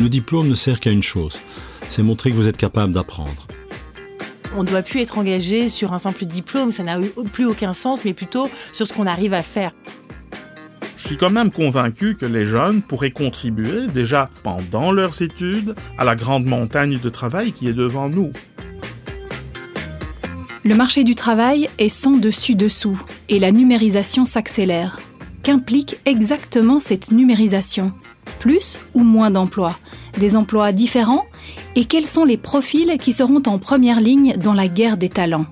Le diplôme ne sert qu'à une chose, c'est montrer que vous êtes capable d'apprendre. On ne doit plus être engagé sur un simple diplôme, ça n'a plus aucun sens, mais plutôt sur ce qu'on arrive à faire. Je suis quand même convaincu que les jeunes pourraient contribuer déjà pendant leurs études à la grande montagne de travail qui est devant nous. Le marché du travail est sans dessus-dessous et la numérisation s'accélère. Qu'implique exactement cette numérisation. Plus ou moins d'emplois. Des emplois différents Et quels sont les profils qui seront en première ligne dans la guerre des talents.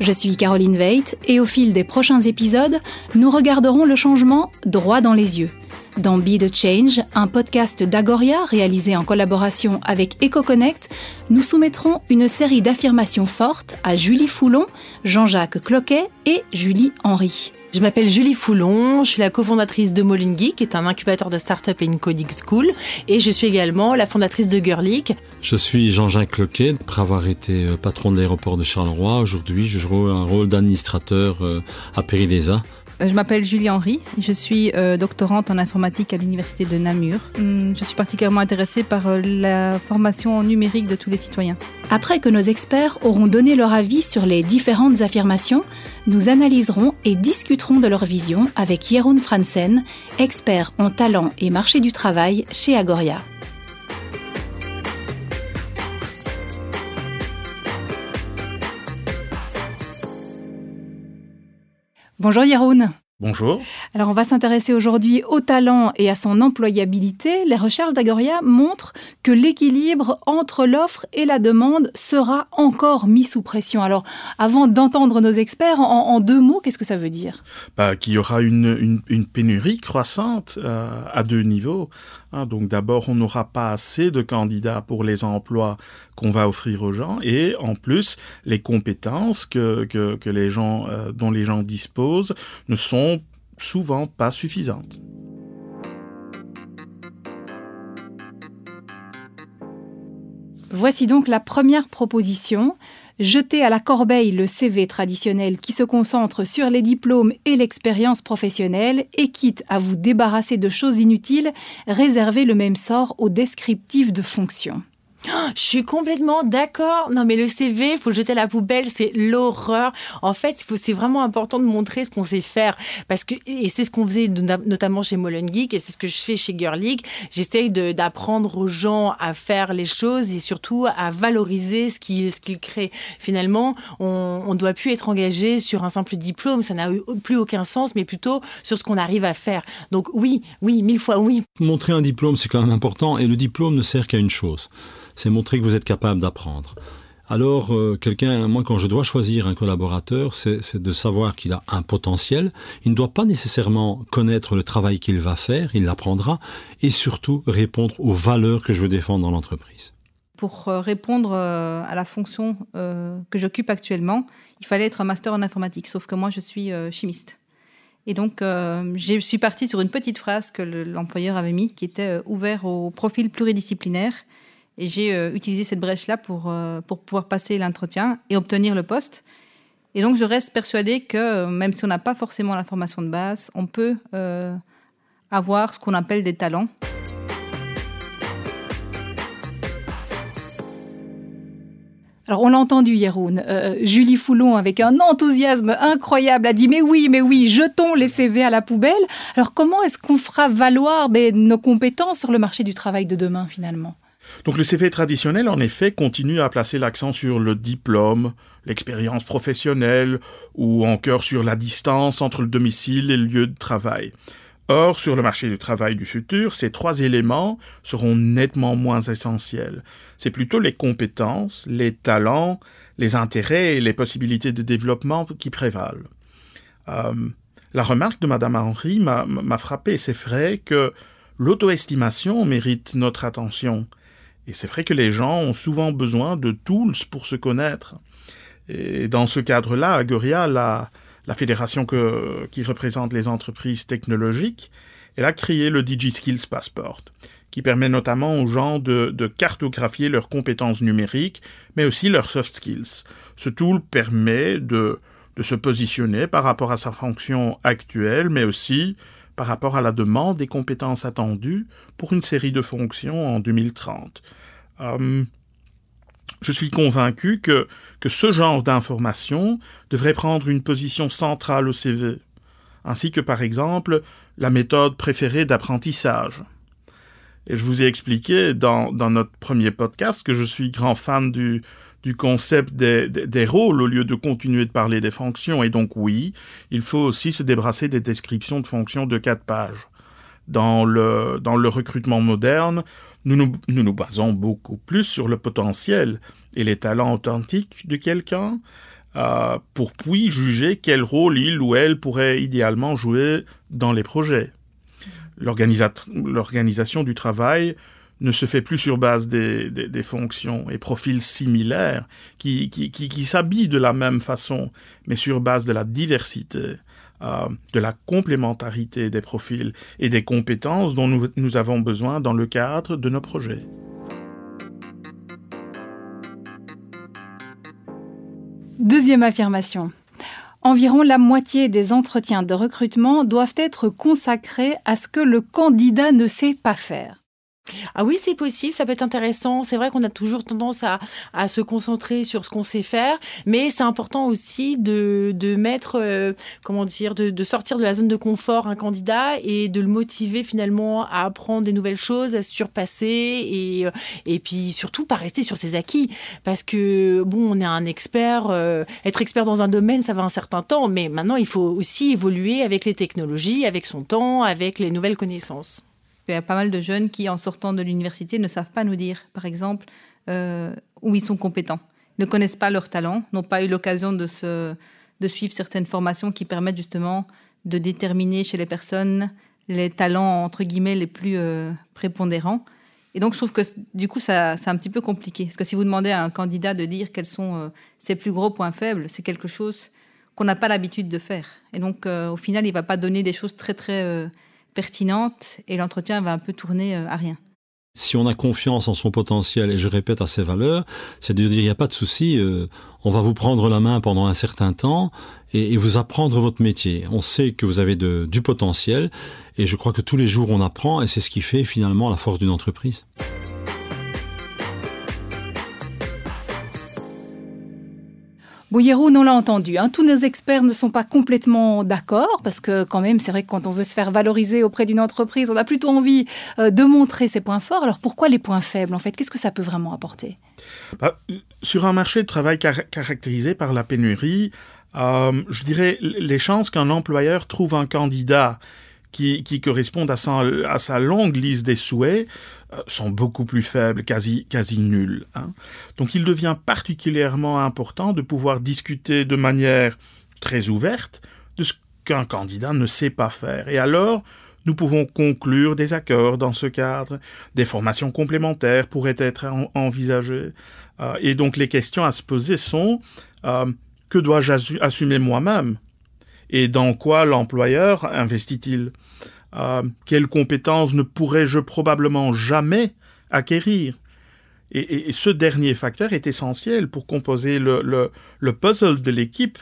Je suis Caroline Veit et au fil des prochains épisodes, nous regarderons le changement droit dans les yeux. Dans Be the Change, un podcast d'Agoria réalisé en collaboration avec EcoConnect, nous soumettrons une série d'affirmations fortes à Julie Foulon, Jean-Jacques Cloquet et Julie Henry. Je m'appelle Julie Foulon, je suis la cofondatrice de Molingy, qui est un incubateur de start-up et une coding school, et je suis également la fondatrice de Girlic. Je suis Jean-Jacques Cloquet, après avoir été euh, patron de l'aéroport de Charleroi. Aujourd'hui, je joue un rôle d'administrateur euh, à Périlesa, je m'appelle Julie Henry, je suis euh, doctorante en informatique à l'université de Namur. Hum, je suis particulièrement intéressée par euh, la formation numérique de tous les citoyens. Après que nos experts auront donné leur avis sur les différentes affirmations, nous analyserons et discuterons de leur vision avec Jeroen Fransen, expert en talent et marché du travail chez Agoria. Bonjour Yaroun. Bonjour. Alors on va s'intéresser aujourd'hui au talent et à son employabilité. Les recherches d'Agoria montrent que l'équilibre entre l'offre et la demande sera encore mis sous pression. Alors avant d'entendre nos experts, en, deux mots, qu'est-ce que ça veut dire? Bah, Qu'il y aura une, pénurie croissante euh, à deux niveaux. Hein, donc d'abord, on n'aura pas assez de candidats pour les emplois qu'on va offrir aux gens, et en plus, les compétences que, que, les gens, euh, dont les gens disposent ne sont souvent pas suffisantes. Voici donc la première proposition. Jeter à la corbeille le CV traditionnel qui se concentre sur les diplômes et l'expérience professionnelle et quitte à vous débarrasser de choses inutiles, réservez le même sort aux descriptifs de fonction. Je suis complètement d'accord. Non, mais le CV, il faut le jeter à la poubelle, c'est l'horreur. En fait, c'est vraiment important de montrer ce qu'on sait faire. Parce que, et c'est ce qu'on faisait notamment chez Molen Geek, et c'est ce que je fais chez Girl League. J'essaye d'apprendre aux gens à faire les choses et surtout à valoriser ce qu'ils ce qu'ils créent. Finalement, on ne doit plus être engagé sur un simple diplôme, ça n'a plus aucun sens, mais plutôt sur ce qu'on arrive à faire. Donc oui, oui, mille fois oui. Montrer un diplôme, c'est quand même important, et le diplôme ne sert qu'à une chose c'est montrer que vous êtes capable d'apprendre. Alors, euh, quelqu'un, moi, quand je dois choisir un collaborateur, c'est de savoir qu'il a un potentiel. Il ne doit pas nécessairement connaître le travail qu'il va faire, il l'apprendra, et surtout répondre aux valeurs que je veux défendre dans l'entreprise. Pour euh, répondre euh, à la fonction que j'occupe actuellement, il fallait être un master en informatique, sauf que moi, je suis chimiste. Et donc, je suis partie sur une petite phrase que l'employeur avait mis, qui était ouvert au profil pluridisciplinaire et j'ai euh, utilisé cette brèche-là pour, euh, pour pouvoir passer l'entretien et obtenir le poste. Et donc, je reste persuadée que euh, même si on n'a pas forcément la formation de base, on peut avoir ce qu'on appelle des talents. Alors on l'a entendu, Yeroun. Julie Foulon, avec un enthousiasme incroyable, a dit mais oui, mais oui, jetons les CV à la poubelle. Alors comment est-ce qu'on fera valoir nos compétences sur le marché du travail de demain finalement? Donc le CV traditionnel, en effet, continue à placer l'accent sur le diplôme, l'expérience professionnelle ou encore sur la distance entre le domicile et le lieu de travail. Or, sur le marché du travail du futur, ces trois éléments seront nettement moins essentiels. C'est plutôt les compétences, les talents, les intérêts et les possibilités de développement qui prévalent. Euh, la remarque de Madame Henry m'a frappé. C'est vrai que l'auto-estimation mérite notre attention. Et c'est vrai que les gens ont souvent besoin de tools pour se connaître. Et dans ce cadre-là, Agoria, la, la fédération qui représente les entreprises technologiques, elle a créé le DigiSkills Passport, qui permet notamment aux gens de, cartographier leurs compétences numériques, mais aussi leurs soft skills. Ce tool permet de se positionner par rapport à sa fonction actuelle, mais aussi par rapport à la demande des compétences attendues pour une série de fonctions en 2030. Euh, je suis convaincu que, ce genre d'information devrait prendre une position centrale au CV, ainsi que par exemple la méthode préférée d'apprentissage. Et je vous ai expliqué dans, notre premier podcast que je suis grand fan du, du concept des, des, rôles au lieu de continuer de parler des fonctions. Et donc oui, il faut aussi se débrasser des descriptions de fonctions de quatre pages. Dans le, dans le recrutement moderne, nous nous, nous nous basons beaucoup plus sur le potentiel et les talents authentiques de quelqu'un euh, pour puis juger quel rôle il ou elle pourrait idéalement jouer dans les projets l'organisation du travail ne se fait plus sur base des, fonctions et profils similaires qui, qui, s'habillent de la même façon, mais sur base de la diversité, euh, de la complémentarité des profils et des compétences dont nous, nous avons besoin dans le cadre de nos projets. Deuxième affirmation. Environ la moitié des entretiens de recrutement doivent être consacrés à ce que le candidat ne sait pas faire. Ah oui, c'est possible, ça peut être intéressant. C'est vrai qu'on a toujours tendance à, à, se concentrer sur ce qu'on sait faire, mais c'est important aussi de, de mettre, euh, comment dire, de, de, sortir de la zone de confort un candidat et de le motiver finalement à apprendre des nouvelles choses, à se surpasser et, euh, et puis surtout pas rester sur ses acquis. Parce que, bon, on est un expert, euh, être expert dans un domaine, ça va un certain temps, mais maintenant il faut aussi évoluer avec les technologies, avec son temps, avec les nouvelles connaissances. Il y a pas mal de jeunes qui, en sortant de l'université, ne savent pas nous dire, par exemple, euh, où ils sont compétents. ne connaissent pas leurs talents, n'ont pas eu l'occasion de, suivre certaines formations qui permettent justement de déterminer chez les personnes les talents, entre guillemets, les plus euh, prépondérants. Et donc, je trouve que du coup, c'est un petit peu compliqué. Parce que si vous demandez à un candidat de dire quels sont euh, ses plus gros points faibles, c'est quelque chose qu'on n'a pas l'habitude de faire. Et donc, au final, il ne va pas donner des choses très, très pertinente et l'entretien va un peu tourner euh, à rien. Si on a confiance en son potentiel, et je répète à ses valeurs, c'est de dire il n'y a pas de souci, euh, on va vous prendre la main pendant un certain temps et, vous apprendre votre métier. On sait que vous avez du potentiel et je crois que tous les jours on apprend et c'est ce qui fait finalement la force d'une entreprise. Bouillérou, on l'a entendu, hein. tous nos experts ne sont pas complètement d'accord, parce que quand même, c'est vrai que quand on veut se faire valoriser auprès d'une entreprise, on a plutôt envie euh, de montrer ses points forts. Alors pourquoi les points faibles, en fait? Qu'est-ce que ça peut vraiment apporter? Bah, Sur un marché de travail caractérisé par la pénurie, euh, je dirais les chances qu'un employeur trouve un candidat qui, qui correspondent à sa, à sa, longue liste des souhaits euh, sont beaucoup plus faibles, quasi, quasi nuls. Hein. Donc il devient particulièrement important de pouvoir discuter de manière très ouverte de ce qu'un candidat ne sait pas faire. Et alors, nous pouvons conclure des accords dans ce cadre, des formations complémentaires pourraient être envisagées. Euh, et donc les questions à se poser sont euh, que dois-je assumer moi-même? Et dans quoi l'employeur investit-il? Euh, Quelles compétences ne pourrais-je probablement jamais acquérir? Et, ce dernier facteur est essentiel pour composer le, puzzle de l'équipe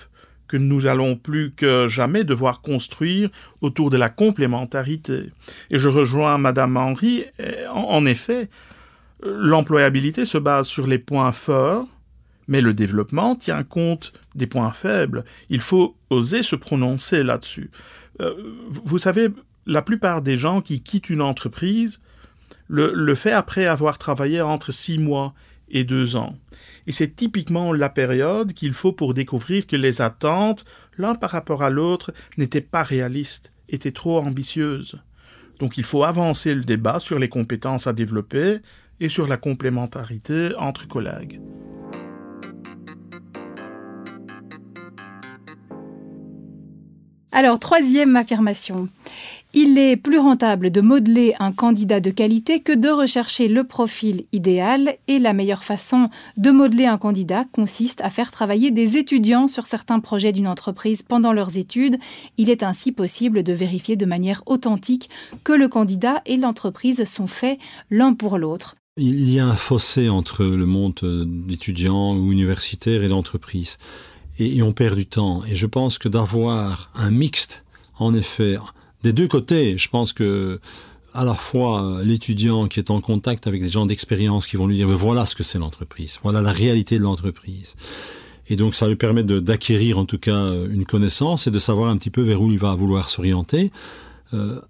que nous allons plus que jamais devoir construire autour de la complémentarité. Et je rejoins Madame Henry, en effet, l'employabilité se base sur les points forts mais le développement tient compte des points faibles. Il faut oser se prononcer là-dessus. Euh, vous savez, la plupart des gens qui quittent une entreprise le, le fait après avoir travaillé entre six mois et deux ans. Et c'est typiquement la période qu'il faut pour découvrir que les attentes, l'un par rapport à l'autre, n'étaient pas réalistes, étaient trop ambitieuses. Donc il faut avancer le débat sur les compétences à développer et sur la complémentarité entre collègues. Alors, troisième affirmation. Il est plus rentable de modeler un candidat de qualité que de rechercher le profil idéal et la meilleure façon de modeler un candidat consiste à faire travailler des étudiants sur certains projets d'une entreprise pendant leurs études. Il est ainsi possible de vérifier de manière authentique que le candidat et l'entreprise sont faits l'un pour l'autre. Il y a un fossé entre le monde d'étudiants ou universitaire et l'entreprise et, on perd du temps. Et je pense que d'avoir un mixte, en effet, des deux côtés. Je pense que à la fois l'étudiant qui est en contact avec des gens d'expérience qui vont lui dire voilà ce que c'est l'entreprise, voilà la réalité de l'entreprise. Et donc ça lui permet d'acquérir en tout cas une connaissance et de savoir un petit peu vers où il va vouloir s'orienter. Euh,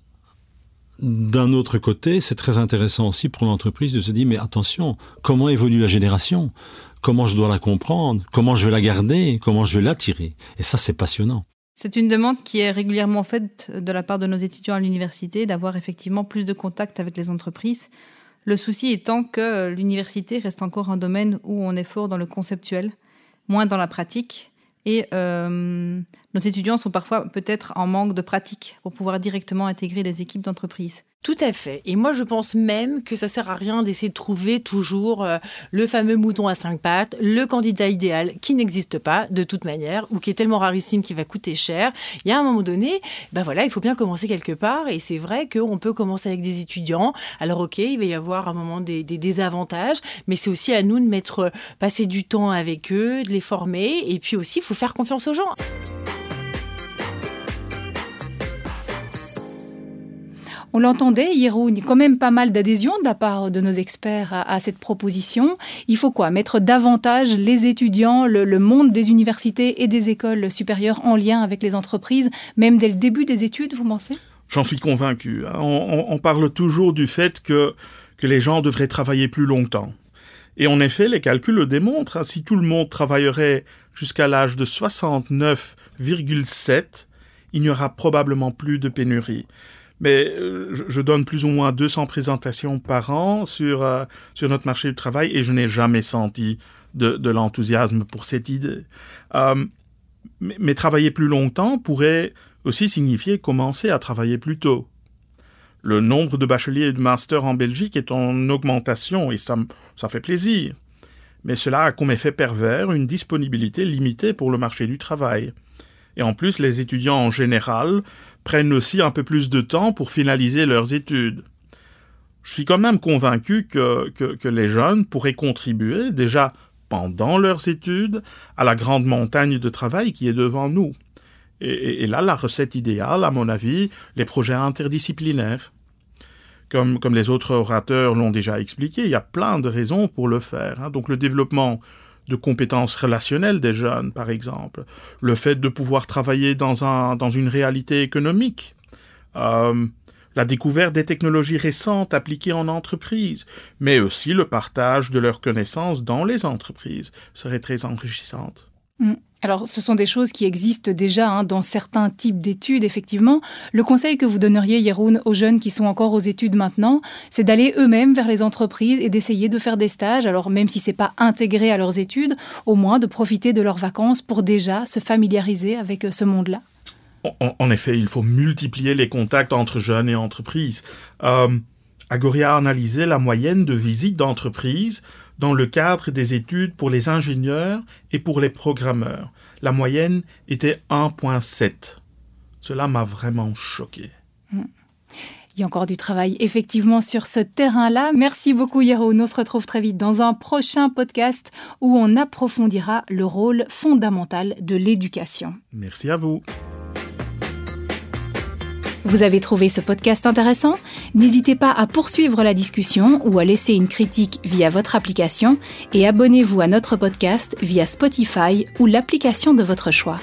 d'un autre côté, c'est très intéressant aussi pour l'entreprise de se dire mais attention, comment évolue la génération? Comment je dois la comprendre? Comment je vais la garder? Comment je vais l'attirer? Et ça, c'est passionnant. C'est une demande qui est régulièrement faite de la part de nos étudiants à l'université, d'avoir effectivement plus de contact avec les entreprises. Le souci étant que l'université reste encore un domaine où on est fort dans le conceptuel, moins dans la pratique. Et euh, nos étudiants sont parfois peut-être en manque de pratique pour pouvoir directement intégrer des équipes d'entreprise. Tout à fait. Et moi, je pense même que ça sert à rien d'essayer de trouver toujours euh, le fameux mouton à cinq pattes, le candidat idéal qui n'existe pas de toute manière ou qui est tellement rarissime qu'il va coûter cher. Il y a un moment donné, ben voilà, il faut bien commencer quelque part. Et c'est vrai qu'on peut commencer avec des étudiants. Alors, ok, il va y avoir un moment des, des désavantages, mais c'est aussi à nous de mettre, euh, passer du temps avec eux, de les former. Et puis aussi, il faut faire confiance aux gens. On l'entendait, Yeroun, quand même pas mal d'adhésion de la part de nos experts à, cette proposition. Il faut quoi? Mettre davantage les étudiants, le, monde des universités et des écoles supérieures en lien avec les entreprises, même dès le début des études, vous pensez? J'en suis convaincu. Hein. On, parle toujours du fait que, que les gens devraient travailler plus longtemps. Et en effet, les calculs le démontrent. Si tout le monde travaillerait jusqu'à l'âge de 69,7, il n'y aura probablement plus de pénurie mais euh, je, donne plus ou moins 200 présentations par an sur, euh, sur notre marché du travail et je n'ai jamais senti de, de l'enthousiasme pour cette idée. Euh, mais, travailler plus longtemps pourrait aussi signifier commencer à travailler plus tôt. Le nombre de bacheliers et de masters en Belgique est en augmentation et ça, ça fait plaisir. Mais cela a comme effet pervers une disponibilité limitée pour le marché du travail. Et en plus, les étudiants en général prennent aussi un peu plus de temps pour finaliser leurs études. Je suis quand même convaincu que, que, les jeunes pourraient contribuer déjà pendant leurs études à la grande montagne de travail qui est devant nous. Et, là, la recette idéale, à mon avis, les projets interdisciplinaires. Comme, comme les autres orateurs l'ont déjà expliqué, il y a plein de raisons pour le faire. Hein. Donc le développement de compétences relationnelles des jeunes, par exemple, le fait de pouvoir travailler dans, un, dans une réalité économique, euh, la découverte des technologies récentes appliquées en entreprise, mais aussi le partage de leurs connaissances dans les entreprises serait très enrichissante. Mm. Alors, ce sont des choses qui existent déjà hein, dans certains types d'études, effectivement. Le conseil que vous donneriez, Yeroun, aux jeunes qui sont encore aux études maintenant, c'est d'aller eux-mêmes vers les entreprises et d'essayer de faire des stages. Alors, même si c'est pas intégré à leurs études, au moins de profiter de leurs vacances pour déjà se familiariser avec euh, ce monde-là. En, effet, il faut multiplier les contacts entre jeunes et entreprises. Euh, Agoria a analysé la moyenne de visites d'entreprises dans le cadre des études pour les ingénieurs et pour les programmeurs. La moyenne était 1.7. Cela m'a vraiment choqué. Hmm. Il y a encore du travail effectivement sur ce terrain-là. Merci beaucoup Yero. On se retrouve très vite dans un prochain podcast où on approfondira le rôle fondamental de l'éducation. Merci à vous. Vous avez trouvé ce podcast intéressant? N'hésitez pas à poursuivre la discussion ou à laisser une critique via votre application et abonnez-vous à notre podcast via Spotify ou l'application de votre choix.